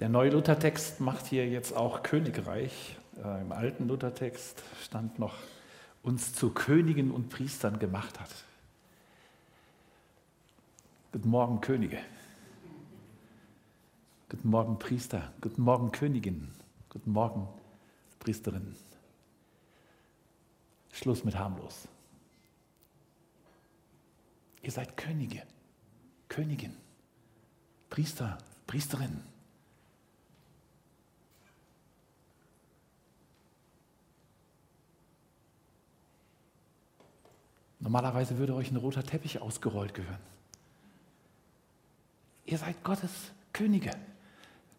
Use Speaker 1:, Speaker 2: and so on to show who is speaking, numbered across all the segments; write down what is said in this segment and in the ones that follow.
Speaker 1: Der neue Luthertext macht hier jetzt auch Königreich. Äh, Im alten Luthertext stand noch, uns zu Königen und Priestern gemacht hat. Guten Morgen, Könige. Guten Morgen, Priester. Guten Morgen, Königin. Guten Morgen, Priesterin. Schluss mit harmlos. Ihr seid Könige, Königin, Priester, Priesterin. Normalerweise würde euch ein roter Teppich ausgerollt gehören. Ihr seid Gottes Könige,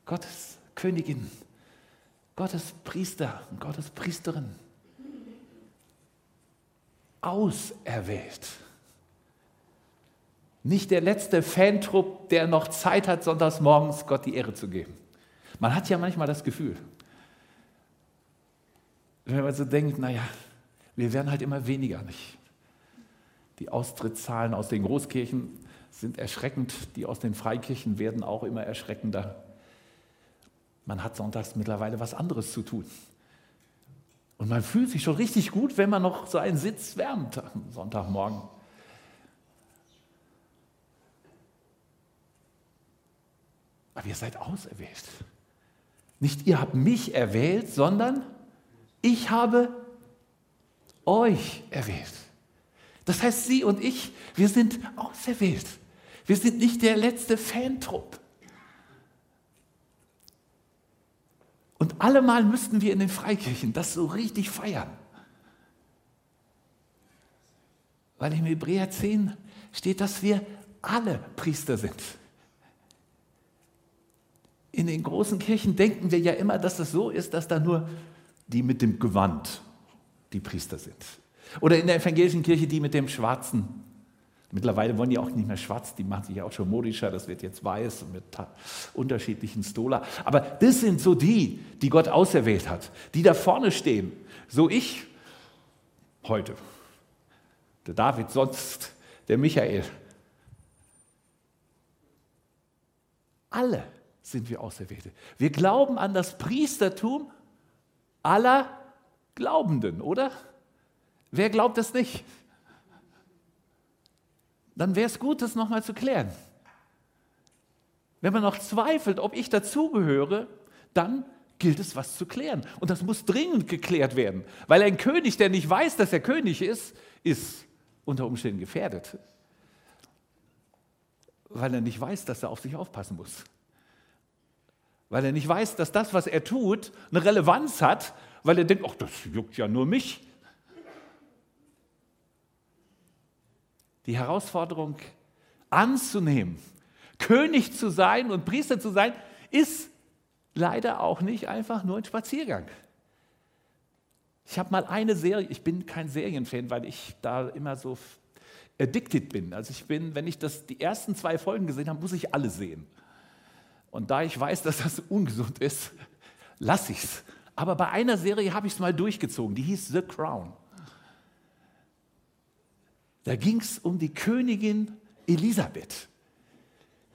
Speaker 1: Gottes Königin, Gottes Priester und Gottes Priesterin. Auserwählt. Nicht der letzte Fantrupp, der noch Zeit hat, sonntags morgens Gott die Ehre zu geben. Man hat ja manchmal das Gefühl, wenn man so denkt, naja, wir werden halt immer weniger, nicht? Die Austrittszahlen aus den Großkirchen sind erschreckend, die aus den Freikirchen werden auch immer erschreckender. Man hat sonntags mittlerweile was anderes zu tun. Und man fühlt sich schon richtig gut, wenn man noch so einen Sitz wärmt am Sonntagmorgen. Aber ihr seid auserwählt. Nicht ihr habt mich erwählt, sondern ich habe euch erwählt. Das heißt, Sie und ich, wir sind auserwählt. Wir sind nicht der letzte Fantrupp. Und allemal müssten wir in den Freikirchen das so richtig feiern. Weil im Hebräer 10 steht, dass wir alle Priester sind. In den großen Kirchen denken wir ja immer, dass es so ist, dass da nur die mit dem Gewand die Priester sind. Oder in der evangelischen Kirche die mit dem schwarzen. Mittlerweile wollen die auch nicht mehr schwarz, die machen sich ja auch schon modischer, das wird jetzt weiß und mit unterschiedlichen Stola. Aber das sind so die, die Gott auserwählt hat, die da vorne stehen. So ich heute, der David sonst, der Michael. Alle sind wir Auserwählte. Wir glauben an das Priestertum aller Glaubenden, oder? Wer glaubt das nicht? Dann wäre es gut, das nochmal zu klären. Wenn man noch zweifelt, ob ich dazugehöre, dann gilt es, was zu klären. Und das muss dringend geklärt werden, weil ein König, der nicht weiß, dass er König ist, ist unter Umständen gefährdet. Weil er nicht weiß, dass er auf sich aufpassen muss weil er nicht weiß, dass das, was er tut, eine Relevanz hat, weil er denkt, ach, das juckt ja nur mich. Die Herausforderung anzunehmen, König zu sein und Priester zu sein, ist leider auch nicht einfach nur ein Spaziergang. Ich habe mal eine Serie, ich bin kein Serienfan, weil ich da immer so addicted bin. Also ich bin, wenn ich das, die ersten zwei Folgen gesehen habe, muss ich alle sehen. Und da ich weiß, dass das ungesund ist, lasse ich es. Aber bei einer Serie habe ich es mal durchgezogen, die hieß The Crown. Da ging es um die Königin Elisabeth.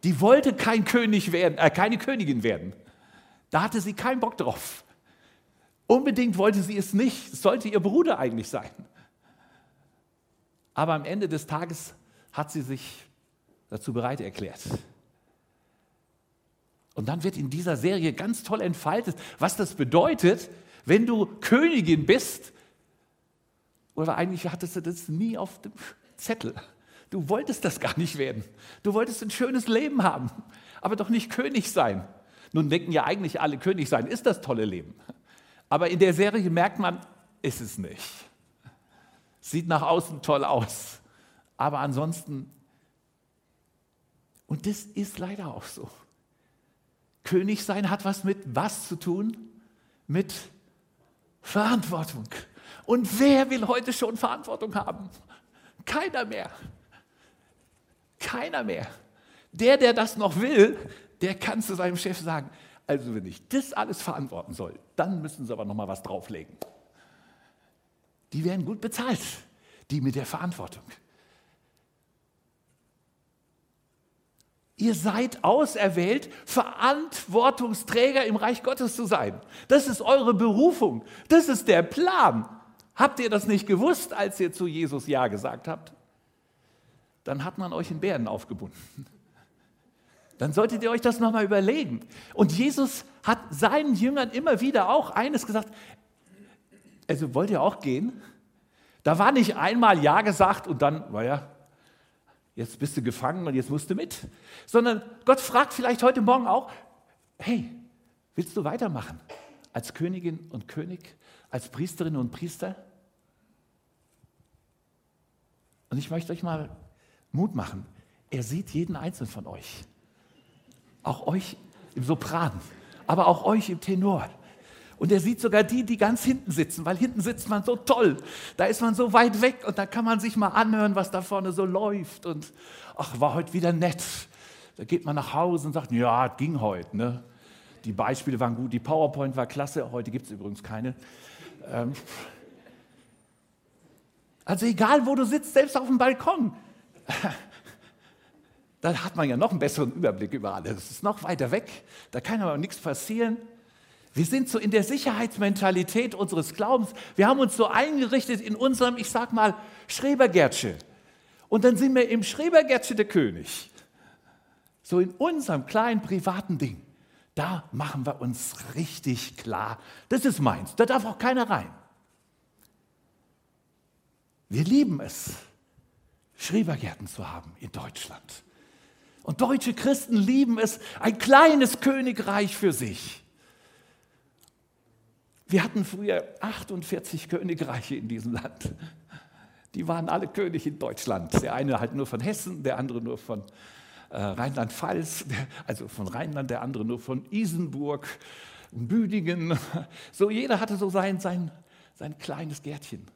Speaker 1: Die wollte kein König werden, äh, keine Königin werden. Da hatte sie keinen Bock drauf. Unbedingt wollte sie es nicht. Es sollte ihr Bruder eigentlich sein. Aber am Ende des Tages hat sie sich dazu bereit erklärt. Und dann wird in dieser Serie ganz toll entfaltet, was das bedeutet, wenn du Königin bist. Oder eigentlich hattest du das nie auf dem Zettel. Du wolltest das gar nicht werden. Du wolltest ein schönes Leben haben, aber doch nicht König sein. Nun denken ja eigentlich alle König sein, ist das tolle Leben. Aber in der Serie merkt man, ist es nicht. Sieht nach außen toll aus, aber ansonsten, und das ist leider auch so. König sein hat was mit was zu tun? Mit Verantwortung. Und wer will heute schon Verantwortung haben? Keiner mehr. Keiner mehr. Der, der das noch will, der kann zu seinem Chef sagen, also wenn ich das alles verantworten soll, dann müssen sie aber noch mal was drauflegen. Die werden gut bezahlt, die mit der Verantwortung. Ihr seid auserwählt, Verantwortungsträger im Reich Gottes zu sein. Das ist eure Berufung. Das ist der Plan. Habt ihr das nicht gewusst, als ihr zu Jesus Ja gesagt habt? Dann hat man euch in Bären aufgebunden. Dann solltet ihr euch das nochmal überlegen. Und Jesus hat seinen Jüngern immer wieder auch eines gesagt. Also wollt ihr auch gehen? Da war nicht einmal Ja gesagt und dann, naja, jetzt bist du gefangen und jetzt musst du mit. Sondern Gott fragt vielleicht heute Morgen auch, hey, willst du weitermachen als Königin und König, als Priesterin und Priester? Und ich möchte euch mal Mut machen. Er sieht jeden einzelnen von euch. Auch euch im Sopran, aber auch euch im Tenor. Und er sieht sogar die, die ganz hinten sitzen, weil hinten sitzt man so toll. Da ist man so weit weg und da kann man sich mal anhören, was da vorne so läuft. Und ach, war heute wieder nett. Da geht man nach Hause und sagt, ja, ging heute. Ne? Die Beispiele waren gut, die PowerPoint war klasse. Heute gibt es übrigens keine. Ähm also egal, wo du sitzt, selbst auf dem Balkon. Da hat man ja noch einen besseren Überblick über alles. Das ist noch weiter weg. Da kann aber nichts passieren. Wir sind so in der Sicherheitsmentalität unseres Glaubens. Wir haben uns so eingerichtet in unserem, ich sag mal, Schrebergärtsche. Und dann sind wir im Schrebergärtsche der König. So in unserem kleinen privaten Ding. Da machen wir uns richtig klar, das ist meins, da darf auch keiner rein. Wir lieben es, Schrebergärten zu haben in Deutschland. Und deutsche Christen lieben es, ein kleines Königreich für sich. Wir hatten früher 48 Königreiche in diesem Land. Die waren alle König in Deutschland. Der eine halt nur von Hessen, der andere nur von äh, Rheinland-Pfalz, also von Rheinland, der andere nur von Isenburg, Büdingen. So jeder hatte so sein, sein, sein kleines Gärtchen.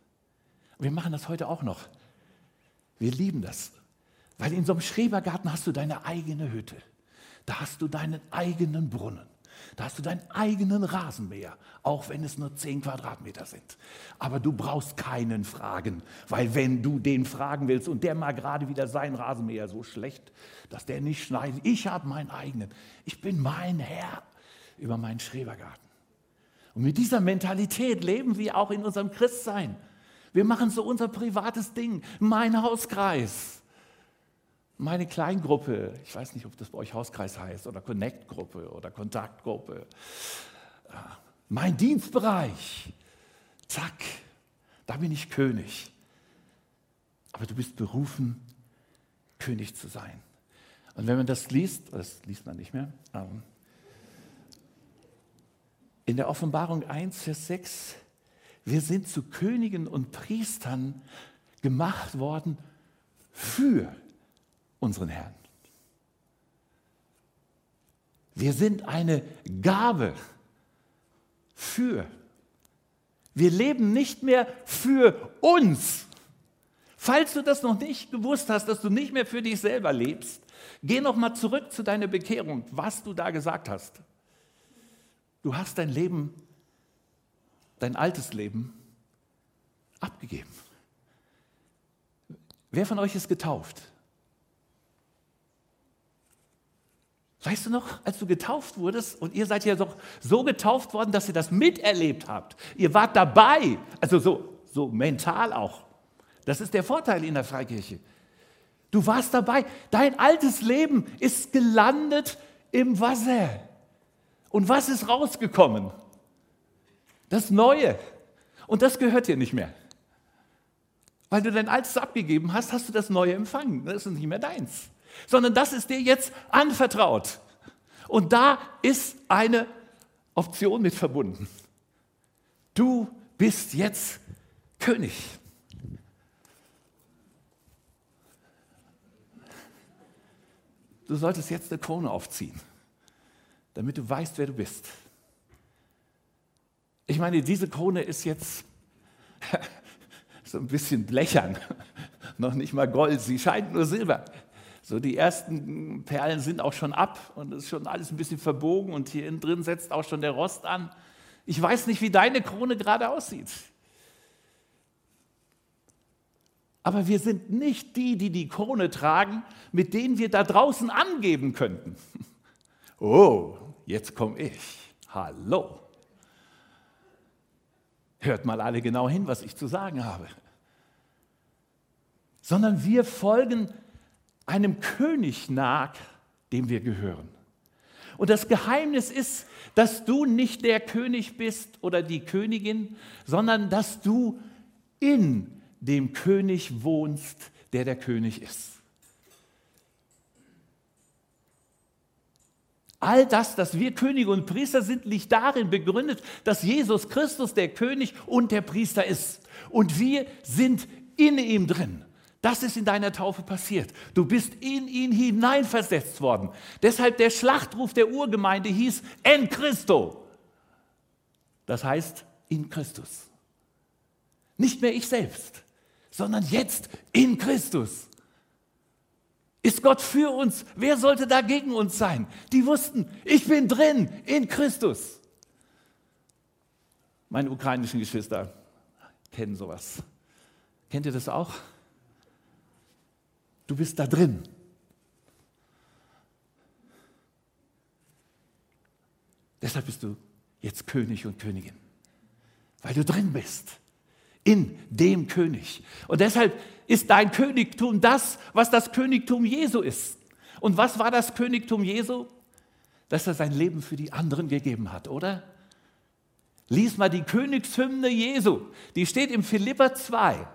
Speaker 1: Wir machen das heute auch noch. Wir lieben das, weil in so einem Schrebergarten hast du deine eigene Hütte. Da hast du deinen eigenen Brunnen. Da hast du deinen eigenen Rasenmäher, auch wenn es nur 10 Quadratmeter sind. Aber du brauchst keinen fragen, weil wenn du den fragen willst und der mal gerade wieder seinen Rasenmäher so schlecht, dass der nicht schneidet, ich habe meinen eigenen. Ich bin mein Herr über meinen Schrebergarten. Und mit dieser Mentalität leben wir auch in unserem Christsein. Wir machen so unser privates Ding, mein Hauskreis. Meine Kleingruppe, ich weiß nicht, ob das bei euch Hauskreis heißt, oder Connect-Gruppe oder Kontaktgruppe, mein Dienstbereich, zack, da bin ich König. Aber du bist berufen, König zu sein. Und wenn man das liest, das liest man nicht mehr, ähm, in der Offenbarung 1, Vers 6, wir sind zu Königen und Priestern gemacht worden für unseren Herrn. Wir sind eine Gabe für. Wir leben nicht mehr für uns. Falls du das noch nicht gewusst hast, dass du nicht mehr für dich selber lebst, geh noch mal zurück zu deiner Bekehrung, was du da gesagt hast. Du hast dein Leben, dein altes Leben abgegeben. Wer von euch ist getauft? Weißt du noch, als du getauft wurdest und ihr seid ja doch so getauft worden, dass ihr das miterlebt habt. Ihr wart dabei, also so, so mental auch. Das ist der Vorteil in der Freikirche. Du warst dabei. Dein altes Leben ist gelandet im Wasser. Und was ist rausgekommen? Das Neue. Und das gehört dir nicht mehr. Weil du dein Altes abgegeben hast, hast du das Neue empfangen. Das ist nicht mehr deins sondern das ist dir jetzt anvertraut. Und da ist eine Option mit verbunden. Du bist jetzt König. Du solltest jetzt eine Krone aufziehen, damit du weißt, wer du bist. Ich meine, diese Krone ist jetzt so ein bisschen blechern, noch nicht mal Gold, sie scheint nur Silber. So die ersten Perlen sind auch schon ab und es ist schon alles ein bisschen verbogen und hier innen drin setzt auch schon der Rost an. Ich weiß nicht, wie deine Krone gerade aussieht. Aber wir sind nicht die, die die Krone tragen, mit denen wir da draußen angeben könnten. Oh, jetzt komme ich. Hallo. Hört mal alle genau hin, was ich zu sagen habe. Sondern wir folgen einem König nach, dem wir gehören. Und das Geheimnis ist, dass du nicht der König bist oder die Königin, sondern dass du in dem König wohnst, der der König ist. All das, dass wir Könige und Priester sind, liegt darin begründet, dass Jesus Christus der König und der Priester ist. Und wir sind in ihm drin. Das ist in deiner Taufe passiert. Du bist in ihn hineinversetzt worden. Deshalb der Schlachtruf der Urgemeinde hieß En Christo. Das heißt in Christus. Nicht mehr ich selbst, sondern jetzt in Christus. Ist Gott für uns? Wer sollte da gegen uns sein? Die wussten, ich bin drin in Christus. Meine ukrainischen Geschwister kennen sowas. Kennt ihr das auch? Du bist da drin. Deshalb bist du jetzt König und Königin, weil du drin bist in dem König. Und deshalb ist dein Königtum das, was das Königtum Jesu ist. Und was war das Königtum Jesu? Dass er sein Leben für die anderen gegeben hat, oder? Lies mal die Königshymne Jesu. Die steht im Philipper 2.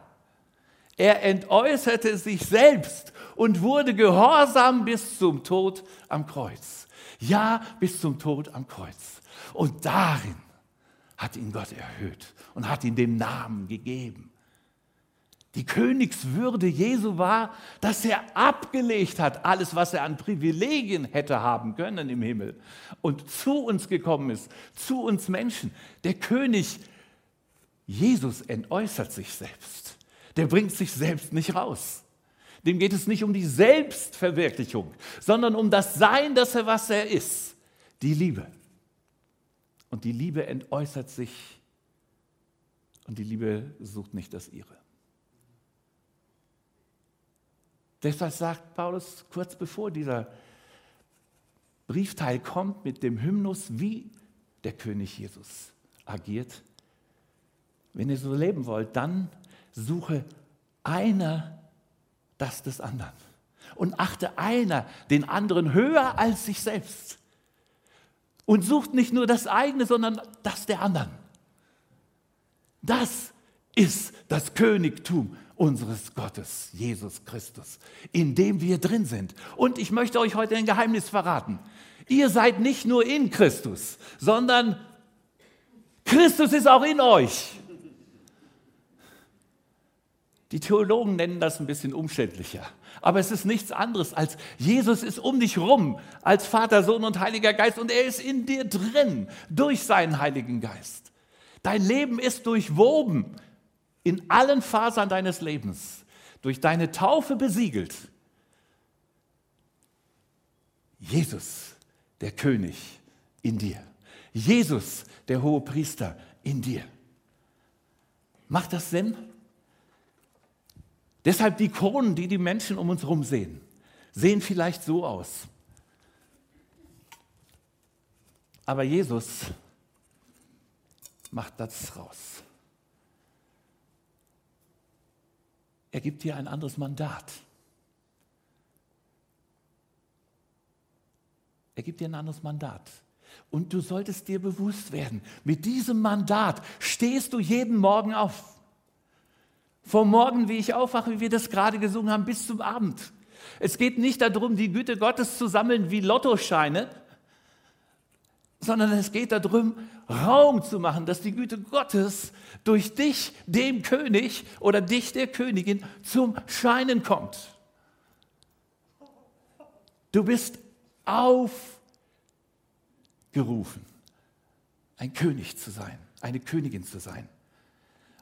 Speaker 1: Er entäußerte sich selbst und wurde gehorsam bis zum Tod am Kreuz. Ja, bis zum Tod am Kreuz. Und darin hat ihn Gott erhöht und hat ihm den Namen gegeben. Die Königswürde Jesu war, dass er abgelegt hat, alles, was er an Privilegien hätte haben können im Himmel und zu uns gekommen ist, zu uns Menschen. Der König Jesus entäußert sich selbst. Der bringt sich selbst nicht raus. Dem geht es nicht um die Selbstverwirklichung, sondern um das Sein, dass er was er ist. Die Liebe. Und die Liebe entäußert sich und die Liebe sucht nicht das ihre. Deshalb sagt Paulus kurz bevor dieser Briefteil kommt mit dem Hymnus, wie der König Jesus agiert. Wenn ihr so leben wollt, dann suche einer das des anderen und achte einer den anderen höher als sich selbst und sucht nicht nur das eigene, sondern das der anderen. Das ist das Königtum unseres Gottes, Jesus Christus, in dem wir drin sind. Und ich möchte euch heute ein Geheimnis verraten. Ihr seid nicht nur in Christus, sondern Christus ist auch in euch. Die Theologen nennen das ein bisschen umständlicher. Aber es ist nichts anderes als Jesus ist um dich rum als Vater, Sohn und Heiliger Geist und er ist in dir drin durch seinen Heiligen Geist. Dein Leben ist durchwoben in allen Fasern deines Lebens, durch deine Taufe besiegelt. Jesus, der König in dir. Jesus, der hohe Priester in dir. Macht das Sinn? Deshalb die Kronen, die die Menschen um uns herum sehen, sehen vielleicht so aus. Aber Jesus macht das raus. Er gibt dir ein anderes Mandat. Er gibt dir ein anderes Mandat. Und du solltest dir bewusst werden, mit diesem Mandat stehst du jeden Morgen auf. Vom Morgen, wie ich aufwache, wie wir das gerade gesungen haben, bis zum Abend. Es geht nicht darum, die Güte Gottes zu sammeln wie Lottoscheine, sondern es geht darum, Raum zu machen, dass die Güte Gottes durch dich, dem König oder dich, der Königin, zum Scheinen kommt. Du bist aufgerufen, ein König zu sein, eine Königin zu sein.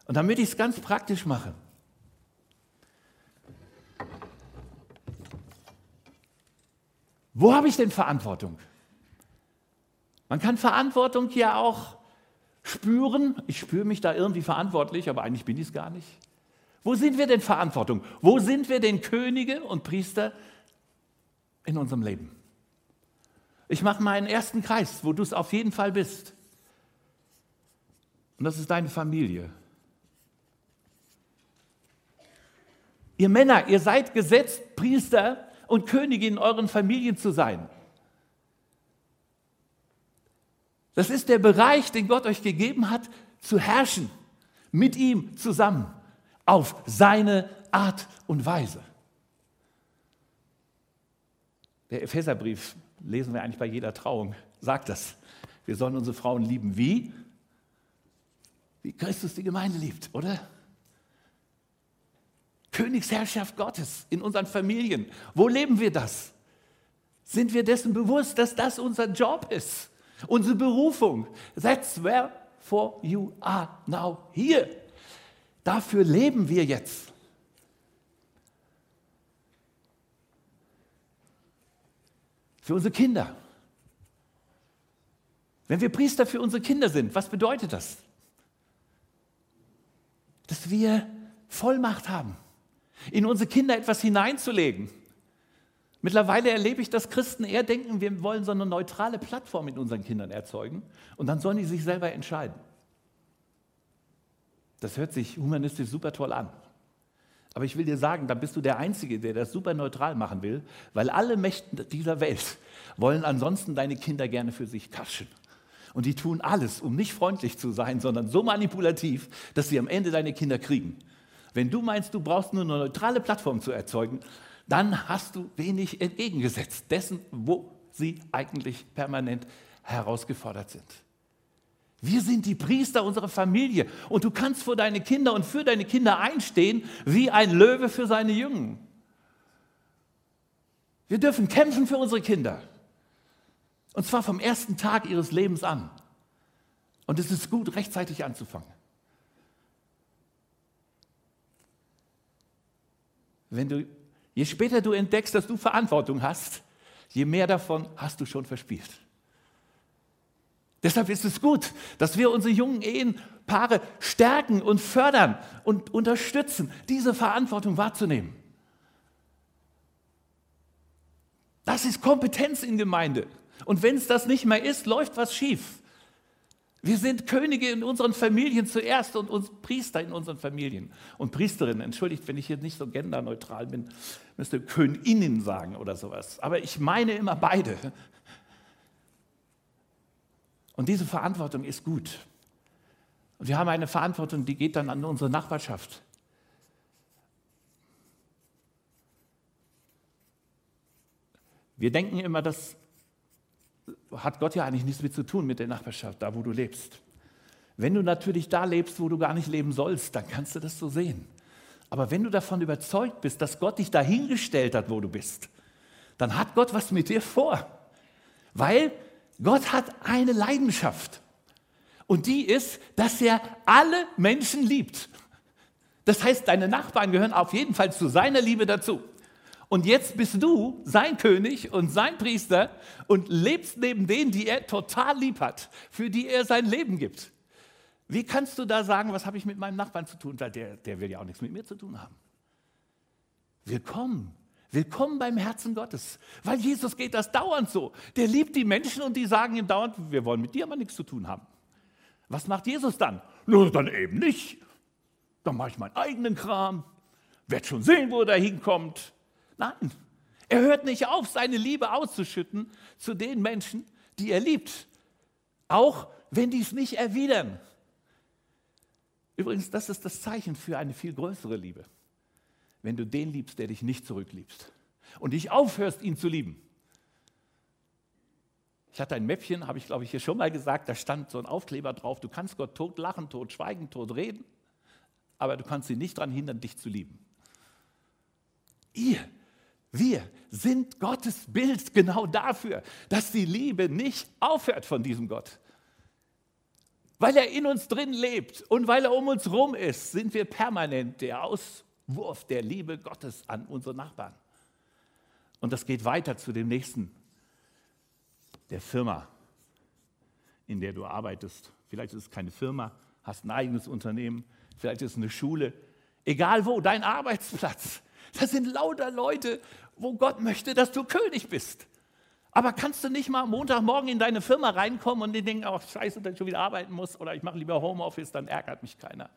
Speaker 1: Und damit ich es ganz praktisch mache, wo habe ich denn Verantwortung? Man kann Verantwortung ja auch spüren. Ich spüre mich da irgendwie verantwortlich, aber eigentlich bin ich es gar nicht. Wo sind wir denn Verantwortung? Wo sind wir denn Könige und Priester in unserem Leben? Ich mache meinen ersten Kreis, wo du es auf jeden Fall bist. Und das ist deine Familie. Ihr Männer, ihr seid gesetzt, Priester und Könige in euren Familien zu sein. Das ist der Bereich, den Gott euch gegeben hat, zu herrschen, mit ihm zusammen, auf seine Art und Weise. Der Epheserbrief, lesen wir eigentlich bei jeder Trauung, sagt das. Wir sollen unsere Frauen lieben wie? Wie Christus die Gemeinde liebt, oder? Königsherrschaft Gottes in unseren Familien. Wo leben wir das? Sind wir dessen bewusst, dass das unser Job ist? Unsere Berufung. That's where for you are now here. Dafür leben wir jetzt. Für unsere Kinder. Wenn wir Priester für unsere Kinder sind, was bedeutet das? Dass wir Vollmacht haben in unsere Kinder etwas hineinzulegen. Mittlerweile erlebe ich, dass Christen eher denken, wir wollen so eine neutrale Plattform in unseren Kindern erzeugen und dann sollen die sich selber entscheiden. Das hört sich humanistisch super toll an. Aber ich will dir sagen, dann bist du der Einzige, der das super neutral machen will, weil alle Mächte dieser Welt wollen ansonsten deine Kinder gerne für sich kaschen. Und die tun alles, um nicht freundlich zu sein, sondern so manipulativ, dass sie am Ende deine Kinder kriegen. Wenn du meinst, du brauchst nur eine neutrale Plattform zu erzeugen, dann hast du wenig entgegengesetzt dessen, wo sie eigentlich permanent herausgefordert sind. Wir sind die Priester unserer Familie und du kannst vor deine Kinder und für deine Kinder einstehen wie ein Löwe für seine Jungen. Wir dürfen kämpfen für unsere Kinder. Und zwar vom ersten Tag ihres Lebens an. Und es ist gut, rechtzeitig anzufangen. Wenn du, je später du entdeckst, dass du Verantwortung hast, je mehr davon hast du schon verspielt. Deshalb ist es gut, dass wir unsere jungen Ehepaare stärken und fördern und unterstützen, diese Verantwortung wahrzunehmen. Das ist Kompetenz in Gemeinde. Und wenn es das nicht mehr ist, läuft was schief. Wir sind Könige in unseren Familien zuerst und uns Priester in unseren Familien. Und Priesterinnen, entschuldigt, wenn ich hier nicht so genderneutral bin, müsste Königinnen sagen oder sowas. Aber ich meine immer beide. Und diese Verantwortung ist gut. Und wir haben eine Verantwortung, die geht dann an unsere Nachbarschaft. Wir denken immer, dass hat Gott ja eigentlich nichts mit zu tun mit der Nachbarschaft, da wo du lebst. Wenn du natürlich da lebst, wo du gar nicht leben sollst, dann kannst du das so sehen. Aber wenn du davon überzeugt bist, dass Gott dich dahingestellt hat, wo du bist, dann hat Gott was mit dir vor. Weil Gott hat eine Leidenschaft. Und die ist, dass er alle Menschen liebt. Das heißt, deine Nachbarn gehören auf jeden Fall zu seiner Liebe dazu. Und jetzt bist du sein König und sein Priester und lebst neben denen, die er total lieb hat, für die er sein Leben gibt. Wie kannst du da sagen, was habe ich mit meinem Nachbarn zu tun? Der, der will ja auch nichts mit mir zu tun haben. Willkommen. Willkommen beim Herzen Gottes. Weil Jesus geht das dauernd so. Der liebt die Menschen und die sagen ihm dauernd, wir wollen mit dir aber nichts zu tun haben. Was macht Jesus dann? Nur dann eben nicht. Dann mache ich meinen eigenen Kram, werd schon sehen, wo er hinkommt. Nein, er hört nicht auf, seine Liebe auszuschütten zu den Menschen, die er liebt. Auch wenn die es nicht erwidern. Übrigens, das ist das Zeichen für eine viel größere Liebe. Wenn du den liebst, der dich nicht zurückliebst und dich aufhörst, ihn zu lieben. Ich hatte ein Mäppchen, habe ich glaube ich hier schon mal gesagt, da stand so ein Aufkleber drauf, du kannst Gott tot lachen, tot schweigen, tot reden, aber du kannst ihn nicht daran hindern, dich zu lieben. Ihr wir sind Gottes Bild genau dafür, dass die Liebe nicht aufhört von diesem Gott. Weil er in uns drin lebt und weil er um uns rum ist, sind wir permanent der Auswurf der Liebe Gottes an unsere Nachbarn. Und das geht weiter zu dem nächsten, der Firma, in der du arbeitest. Vielleicht ist es keine Firma, hast ein eigenes Unternehmen, vielleicht ist es eine Schule. Egal wo, dein Arbeitsplatz. Das sind lauter Leute, wo Gott möchte, dass du König bist. Aber kannst du nicht mal Montagmorgen in deine Firma reinkommen und die denken, oh scheiße, dass ich schon wieder arbeiten muss oder ich mache lieber Homeoffice, dann ärgert mich keiner.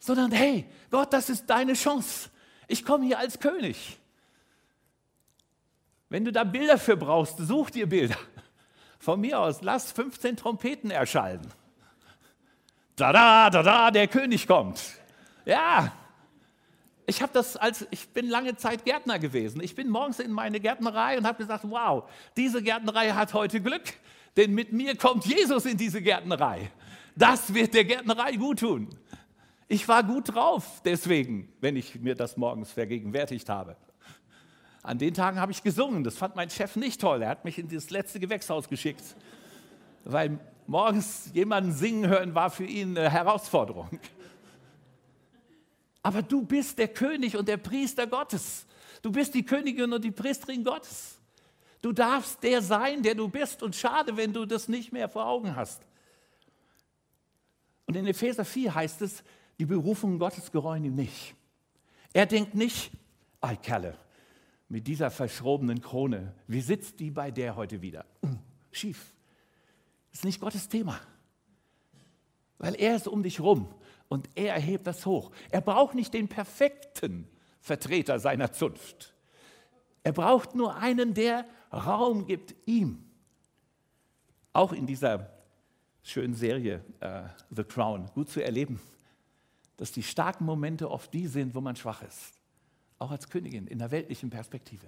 Speaker 1: Sondern hey, Gott, das ist deine Chance. Ich komme hier als König. Wenn du da Bilder für brauchst, such dir Bilder. Von mir aus, lass 15 Trompeten erschallen. Da da, da da, der König kommt. Ja, ich habe das als ich bin lange Zeit Gärtner gewesen. Ich bin morgens in meine Gärtnerei und habe gesagt, wow, diese Gärtnerei hat heute Glück, denn mit mir kommt Jesus in diese Gärtnerei. Das wird der Gärtnerei gut tun. Ich war gut drauf, deswegen, wenn ich mir das morgens vergegenwärtigt habe. An den Tagen habe ich gesungen. Das fand mein Chef nicht toll. Er hat mich in das letzte Gewächshaus geschickt, weil morgens jemanden singen hören war für ihn eine Herausforderung. Aber du bist der König und der Priester Gottes. Du bist die Königin und die Priesterin Gottes. Du darfst der sein, der du bist. Und schade, wenn du das nicht mehr vor Augen hast. Und in Epheser 4 heißt es, die Berufung Gottes gereuen ihm nicht. Er denkt nicht, ei Kerle, mit dieser verschrobenen Krone, wie sitzt die bei der heute wieder? Uh, schief. Das ist nicht Gottes Thema. Weil er ist um dich rum und er erhebt das hoch. Er braucht nicht den perfekten Vertreter seiner Zunft. Er braucht nur einen, der Raum gibt ihm. Auch in dieser schönen Serie uh, The Crown gut zu erleben, dass die starken Momente oft die sind, wo man schwach ist. Auch als Königin in der weltlichen Perspektive.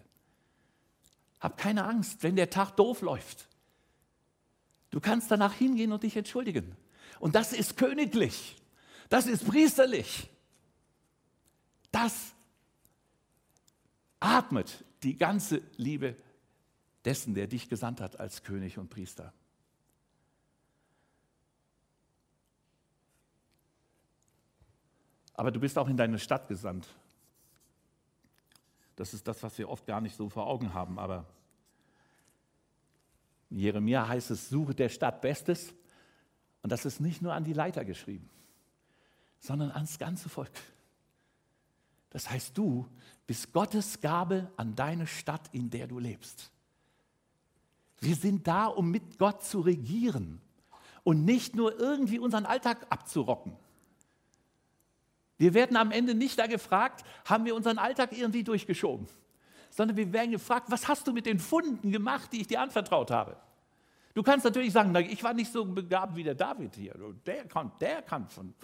Speaker 1: Hab keine Angst, wenn der Tag doof läuft. Du kannst danach hingehen und dich entschuldigen. Und das ist königlich. Das ist priesterlich. Das atmet die ganze Liebe dessen, der dich gesandt hat als König und Priester. Aber du bist auch in deine Stadt gesandt. Das ist das, was wir oft gar nicht so vor Augen haben. Aber in Jeremia heißt es, suche der Stadt Bestes. Und das ist nicht nur an die Leiter geschrieben sondern ans ganze Volk. Das heißt, du bist Gottes Gabe an deine Stadt, in der du lebst. Wir sind da, um mit Gott zu regieren und nicht nur irgendwie unseren Alltag abzurocken. Wir werden am Ende nicht da gefragt, haben wir unseren Alltag irgendwie durchgeschoben, sondern wir werden gefragt, was hast du mit den Funden gemacht, die ich dir anvertraut habe? Du kannst natürlich sagen, ich war nicht so begabt wie der David hier. Der kann, der kann von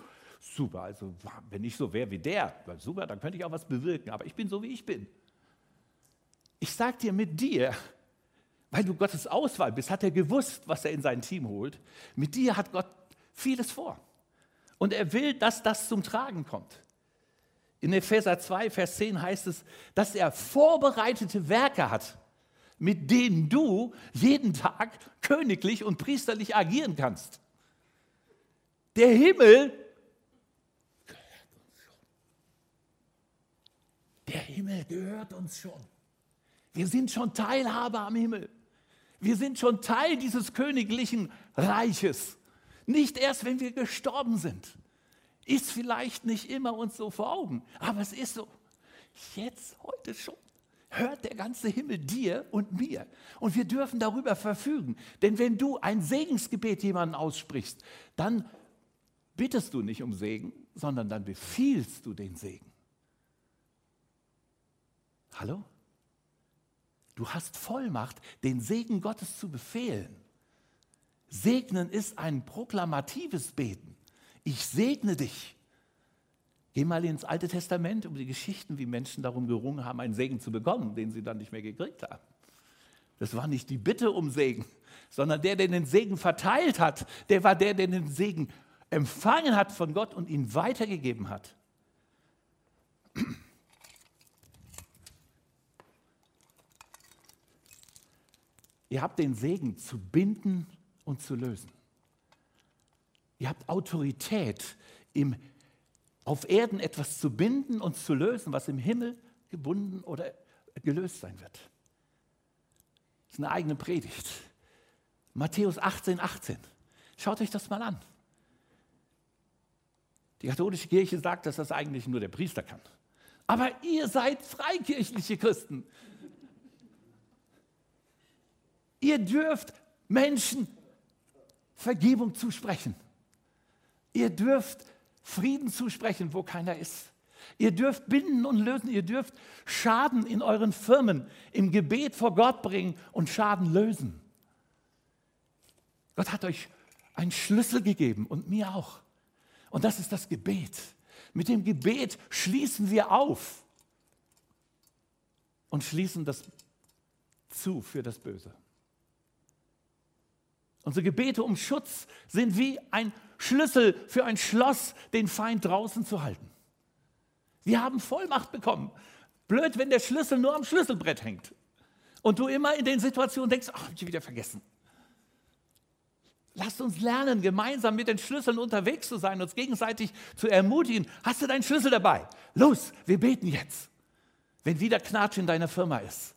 Speaker 1: super, also wenn ich so wäre wie der, super, dann könnte ich auch was bewirken, aber ich bin so, wie ich bin. Ich sage dir, mit dir, weil du Gottes Auswahl bist, hat er gewusst, was er in sein Team holt. Mit dir hat Gott vieles vor. Und er will, dass das zum Tragen kommt. In Epheser 2, Vers 10 heißt es, dass er vorbereitete Werke hat, mit denen du jeden Tag königlich und priesterlich agieren kannst. Der Himmel Der Himmel gehört uns schon. Wir sind schon Teilhaber am Himmel. Wir sind schon Teil dieses königlichen Reiches. Nicht erst, wenn wir gestorben sind. Ist vielleicht nicht immer uns so vor Augen, aber es ist so. Jetzt, heute schon, hört der ganze Himmel dir und mir. Und wir dürfen darüber verfügen. Denn wenn du ein Segensgebet jemanden aussprichst, dann bittest du nicht um Segen, sondern dann befiehlst du den Segen. Hallo? Du hast Vollmacht, den Segen Gottes zu befehlen. Segnen ist ein proklamatives Beten. Ich segne dich. Geh mal ins Alte Testament um die Geschichten, wie Menschen darum gerungen haben, einen Segen zu bekommen, den sie dann nicht mehr gekriegt haben. Das war nicht die Bitte um Segen, sondern der, der den Segen verteilt hat, der war der, der den Segen empfangen hat von Gott und ihn weitergegeben hat. Ihr habt den Segen zu binden und zu lösen. Ihr habt Autorität, im, auf Erden etwas zu binden und zu lösen, was im Himmel gebunden oder gelöst sein wird. Das ist eine eigene Predigt. Matthäus 18, 18. Schaut euch das mal an. Die katholische Kirche sagt, dass das eigentlich nur der Priester kann. Aber ihr seid freikirchliche Christen. Ihr dürft Menschen Vergebung zusprechen. Ihr dürft Frieden zusprechen, wo keiner ist. Ihr dürft binden und lösen. Ihr dürft Schaden in euren Firmen im Gebet vor Gott bringen und Schaden lösen. Gott hat euch einen Schlüssel gegeben und mir auch. Und das ist das Gebet. Mit dem Gebet schließen wir auf und schließen das zu für das Böse. Unsere Gebete um Schutz sind wie ein Schlüssel für ein Schloss, den Feind draußen zu halten. Wir haben Vollmacht bekommen. Blöd, wenn der Schlüssel nur am Schlüsselbrett hängt und du immer in den Situationen denkst, ach, hab ich wieder vergessen. Lasst uns lernen, gemeinsam mit den Schlüsseln unterwegs zu sein, uns gegenseitig zu ermutigen. Hast du deinen Schlüssel dabei? Los, wir beten jetzt. Wenn wieder Knatsch in deiner Firma ist,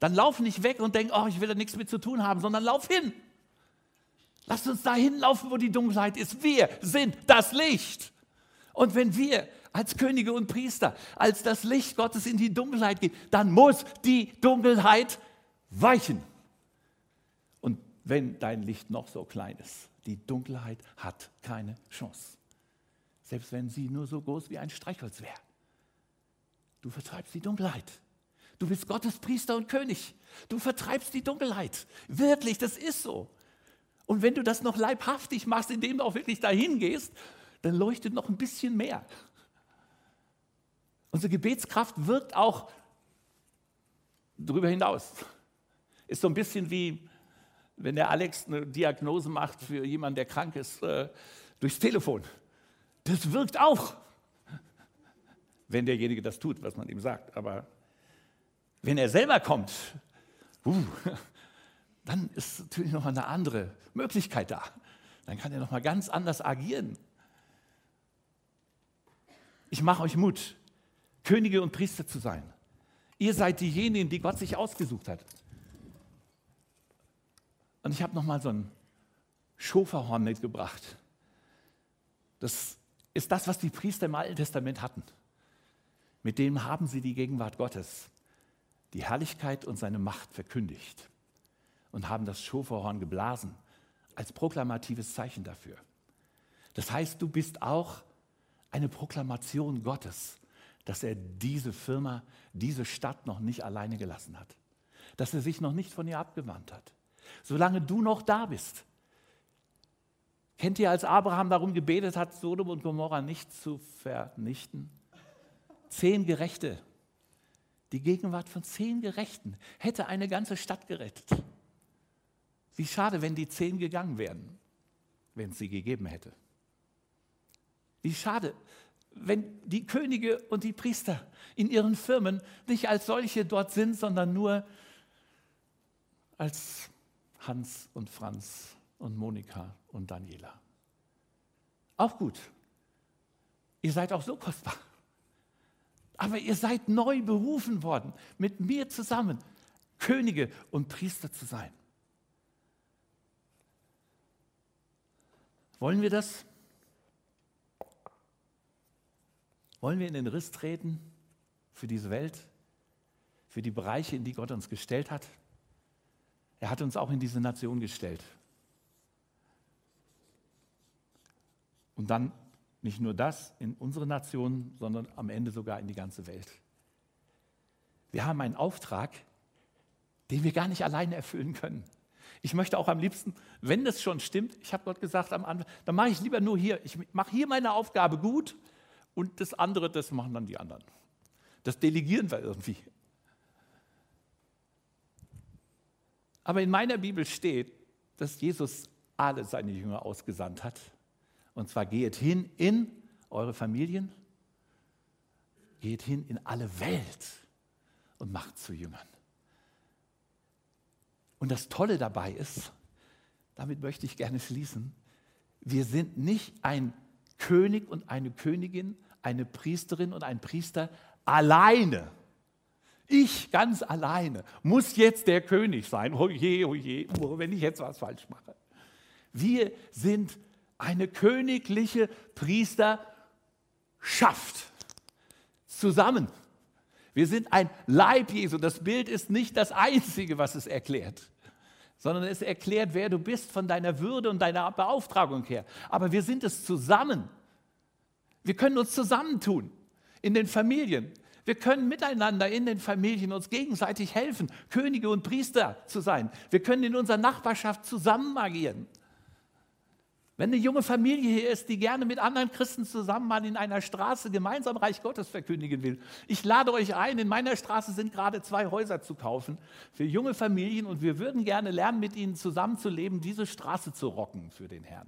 Speaker 1: dann lauf nicht weg und denk, oh, ich will da nichts mit zu tun haben, sondern lauf hin. Lasst uns dahin laufen, wo die Dunkelheit ist. Wir sind das Licht. Und wenn wir als Könige und Priester, als das Licht Gottes in die Dunkelheit gehen, dann muss die Dunkelheit weichen. Und wenn dein Licht noch so klein ist, die Dunkelheit hat keine Chance. Selbst wenn sie nur so groß wie ein Streichholz wäre. Du vertreibst die Dunkelheit. Du bist Gottes Priester und König. Du vertreibst die Dunkelheit. Wirklich, das ist so. Und wenn du das noch leibhaftig machst, indem du auch wirklich dahin gehst, dann leuchtet noch ein bisschen mehr. Unsere Gebetskraft wirkt auch darüber hinaus. Ist so ein bisschen wie, wenn der Alex eine Diagnose macht für jemanden, der krank ist, äh, durchs Telefon. Das wirkt auch, wenn derjenige das tut, was man ihm sagt. Aber wenn er selber kommt, uh, dann ist natürlich noch eine andere Möglichkeit da. Dann kann er noch mal ganz anders agieren. Ich mache euch Mut, Könige und Priester zu sein. Ihr seid diejenigen, die Gott sich ausgesucht hat. Und ich habe noch mal so ein Schoferhorn mitgebracht. Das ist das, was die Priester im Alten Testament hatten. Mit dem haben sie die Gegenwart Gottes, die Herrlichkeit und seine Macht verkündigt und haben das Schoferhorn geblasen als proklamatives Zeichen dafür. Das heißt, du bist auch eine Proklamation Gottes, dass er diese Firma, diese Stadt noch nicht alleine gelassen hat, dass er sich noch nicht von ihr abgewandt hat. Solange du noch da bist. Kennt ihr, als Abraham darum gebetet hat, Sodom und Gomorra nicht zu vernichten? Zehn Gerechte. Die Gegenwart von zehn Gerechten hätte eine ganze Stadt gerettet. Wie schade, wenn die zehn gegangen wären, wenn es sie gegeben hätte. Wie schade, wenn die Könige und die Priester in ihren Firmen nicht als solche dort sind, sondern nur als Hans und Franz und Monika und Daniela. Auch gut. Ihr seid auch so kostbar. Aber ihr seid neu berufen worden, mit mir zusammen Könige und Priester zu sein. Wollen wir das? Wollen wir in den Riss treten für diese Welt, für die Bereiche, in die Gott uns gestellt hat? Er hat uns auch in diese Nation gestellt. Und dann nicht nur das in unsere Nation, sondern am Ende sogar in die ganze Welt. Wir haben einen Auftrag, den wir gar nicht alleine erfüllen können. Ich möchte auch am liebsten, wenn das schon stimmt, ich habe Gott gesagt am Anfang, dann mache ich lieber nur hier. Ich mache hier meine Aufgabe gut und das andere, das machen dann die anderen. Das delegieren wir irgendwie. Aber in meiner Bibel steht, dass Jesus alle seine Jünger ausgesandt hat. Und zwar geht hin in eure Familien, geht hin in alle Welt und macht zu Jüngern. Und das Tolle dabei ist, damit möchte ich gerne schließen, wir sind nicht ein König und eine Königin, eine Priesterin und ein Priester alleine. Ich ganz alleine muss jetzt der König sein. Oh je, oh je, oh, wenn ich jetzt was falsch mache. Wir sind eine königliche Priester schafft. Zusammen. Wir sind ein Leib Jesu. Das Bild ist nicht das Einzige, was es erklärt, sondern es erklärt, wer du bist von deiner Würde und deiner Beauftragung her. Aber wir sind es zusammen. Wir können uns zusammentun in den Familien. Wir können miteinander in den Familien uns gegenseitig helfen, Könige und Priester zu sein. Wir können in unserer Nachbarschaft zusammen agieren. Wenn eine junge Familie hier ist, die gerne mit anderen Christen zusammen mal in einer Straße gemeinsam Reich Gottes verkündigen will, ich lade euch ein, in meiner Straße sind gerade zwei Häuser zu kaufen für junge Familien und wir würden gerne lernen, mit ihnen zusammenzuleben, diese Straße zu rocken für den Herrn.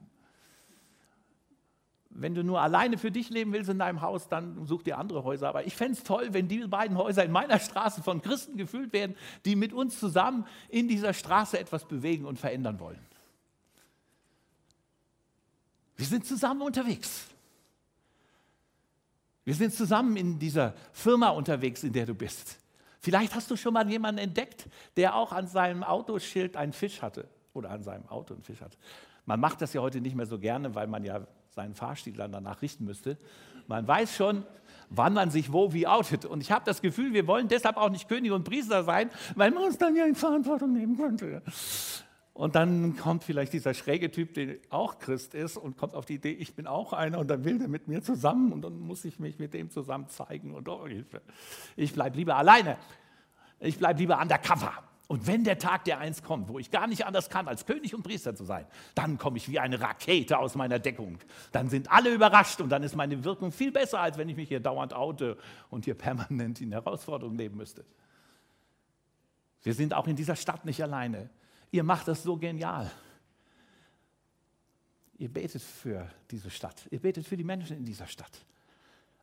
Speaker 1: Wenn du nur alleine für dich leben willst in deinem Haus, dann such dir andere Häuser. Aber ich fände es toll, wenn diese beiden Häuser in meiner Straße von Christen gefüllt werden, die mit uns zusammen in dieser Straße etwas bewegen und verändern wollen. Wir sind zusammen unterwegs. Wir sind zusammen in dieser Firma unterwegs, in der du bist. Vielleicht hast du schon mal jemanden entdeckt, der auch an seinem Autoschild einen Fisch hatte oder an seinem Auto einen Fisch hatte. Man macht das ja heute nicht mehr so gerne, weil man ja seinen Fahrstil dann danach richten müsste. Man weiß schon, wann man sich wo wie outet. Und ich habe das Gefühl, wir wollen deshalb auch nicht König und Priester sein, weil man uns dann ja in Verantwortung nehmen könnte. Und dann kommt vielleicht dieser schräge Typ, der auch Christ ist und kommt auf die Idee, ich bin auch einer und dann will der mit mir zusammen und dann muss ich mich mit dem zusammen zeigen und oh Hilfe. Ich bleibe lieber alleine. Ich bleibe lieber undercover. Und wenn der Tag der eins kommt, wo ich gar nicht anders kann, als König und Priester zu sein, dann komme ich wie eine Rakete aus meiner Deckung. Dann sind alle überrascht und dann ist meine Wirkung viel besser, als wenn ich mich hier dauernd oute und hier permanent in Herausforderungen leben müsste. Wir sind auch in dieser Stadt nicht alleine. Ihr macht das so genial. Ihr betet für diese Stadt. Ihr betet für die Menschen in dieser Stadt.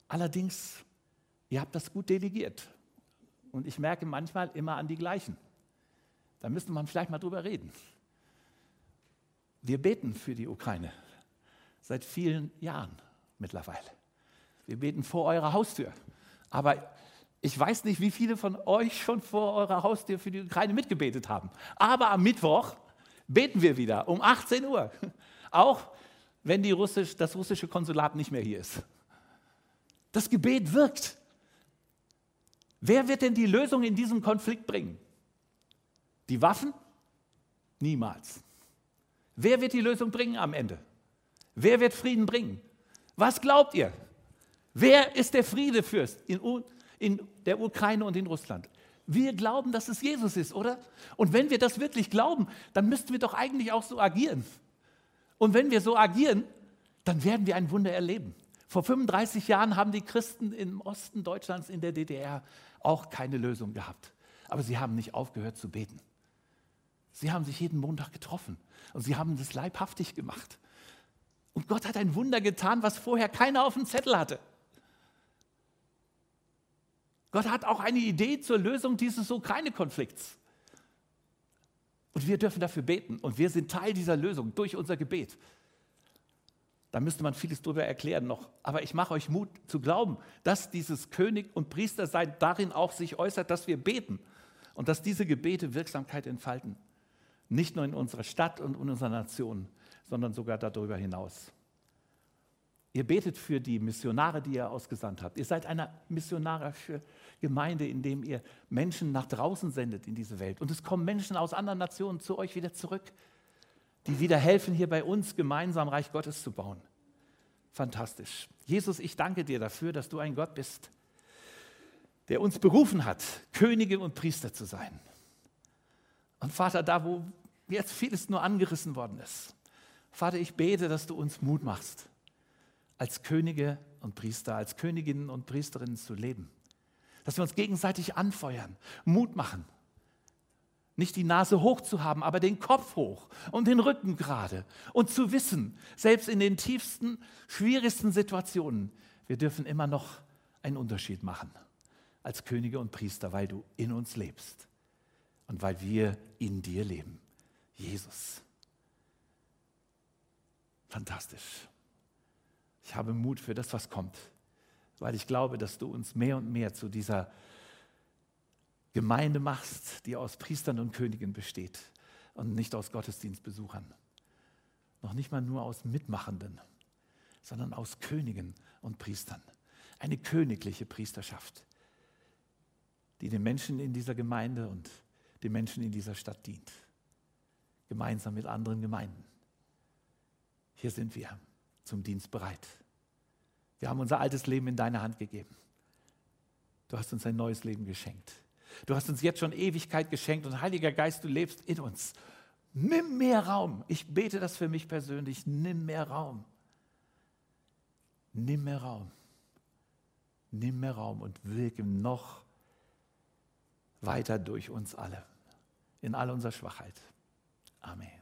Speaker 1: Allerdings, ihr habt das gut delegiert. Und ich merke manchmal immer an die gleichen. Da müsste man vielleicht mal drüber reden. Wir beten für die Ukraine seit vielen Jahren mittlerweile. Wir beten vor eurer Haustür. Aber ich weiß nicht, wie viele von euch schon vor eurer Haustür für die Ukraine mitgebetet haben. Aber am Mittwoch beten wir wieder um 18 Uhr. Auch wenn Russisch, das russische Konsulat nicht mehr hier ist. Das Gebet wirkt. Wer wird denn die Lösung in diesem Konflikt bringen? Die Waffen? Niemals. Wer wird die Lösung bringen am Ende? Wer wird Frieden bringen? Was glaubt ihr? Wer ist der Friedefürst in, in der Ukraine und in Russland. Wir glauben, dass es Jesus ist, oder? Und wenn wir das wirklich glauben, dann müssten wir doch eigentlich auch so agieren. Und wenn wir so agieren, dann werden wir ein Wunder erleben. Vor 35 Jahren haben die Christen im Osten Deutschlands in der DDR auch keine Lösung gehabt. Aber sie haben nicht aufgehört zu beten. Sie haben sich jeden Montag getroffen und sie haben das leibhaftig gemacht. Und Gott hat ein Wunder getan, was vorher keiner auf dem Zettel hatte. Gott hat auch eine Idee zur Lösung dieses Ukraine-Konflikts. Und wir dürfen dafür beten. Und wir sind Teil dieser Lösung durch unser Gebet. Da müsste man vieles darüber erklären noch. Aber ich mache euch Mut zu glauben, dass dieses König und Priestersein darin auch sich äußert, dass wir beten und dass diese Gebete Wirksamkeit entfalten. Nicht nur in unserer Stadt und in unserer Nation, sondern sogar darüber hinaus. Ihr betet für die Missionare, die ihr ausgesandt habt. Ihr seid eine missionarische Gemeinde, in dem ihr Menschen nach draußen sendet in diese Welt. Und es kommen Menschen aus anderen Nationen zu euch wieder zurück, die wieder helfen, hier bei uns gemeinsam Reich Gottes zu bauen. Fantastisch. Jesus, ich danke dir dafür, dass du ein Gott bist, der uns berufen hat, Könige und Priester zu sein. Und Vater, da wo jetzt vieles nur angerissen worden ist, Vater, ich bete, dass du uns Mut machst als Könige und Priester, als Königinnen und Priesterinnen zu leben. Dass wir uns gegenseitig anfeuern, Mut machen. Nicht die Nase hoch zu haben, aber den Kopf hoch und den Rücken gerade. Und zu wissen, selbst in den tiefsten, schwierigsten Situationen, wir dürfen immer noch einen Unterschied machen als Könige und Priester, weil du in uns lebst und weil wir in dir leben. Jesus. Fantastisch. Ich habe Mut für das, was kommt, weil ich glaube, dass du uns mehr und mehr zu dieser Gemeinde machst, die aus Priestern und Königen besteht und nicht aus Gottesdienstbesuchern. Noch nicht mal nur aus Mitmachenden, sondern aus Königen und Priestern. Eine königliche Priesterschaft, die den Menschen in dieser Gemeinde und den Menschen in dieser Stadt dient. Gemeinsam mit anderen Gemeinden. Hier sind wir zum Dienst bereit. Wir haben unser altes Leben in deine Hand gegeben. Du hast uns ein neues Leben geschenkt. Du hast uns jetzt schon Ewigkeit geschenkt und Heiliger Geist, du lebst in uns. Nimm mehr Raum. Ich bete das für mich persönlich. Nimm mehr Raum. Nimm mehr Raum. Nimm mehr Raum und wirke noch weiter durch uns alle, in all unserer Schwachheit. Amen.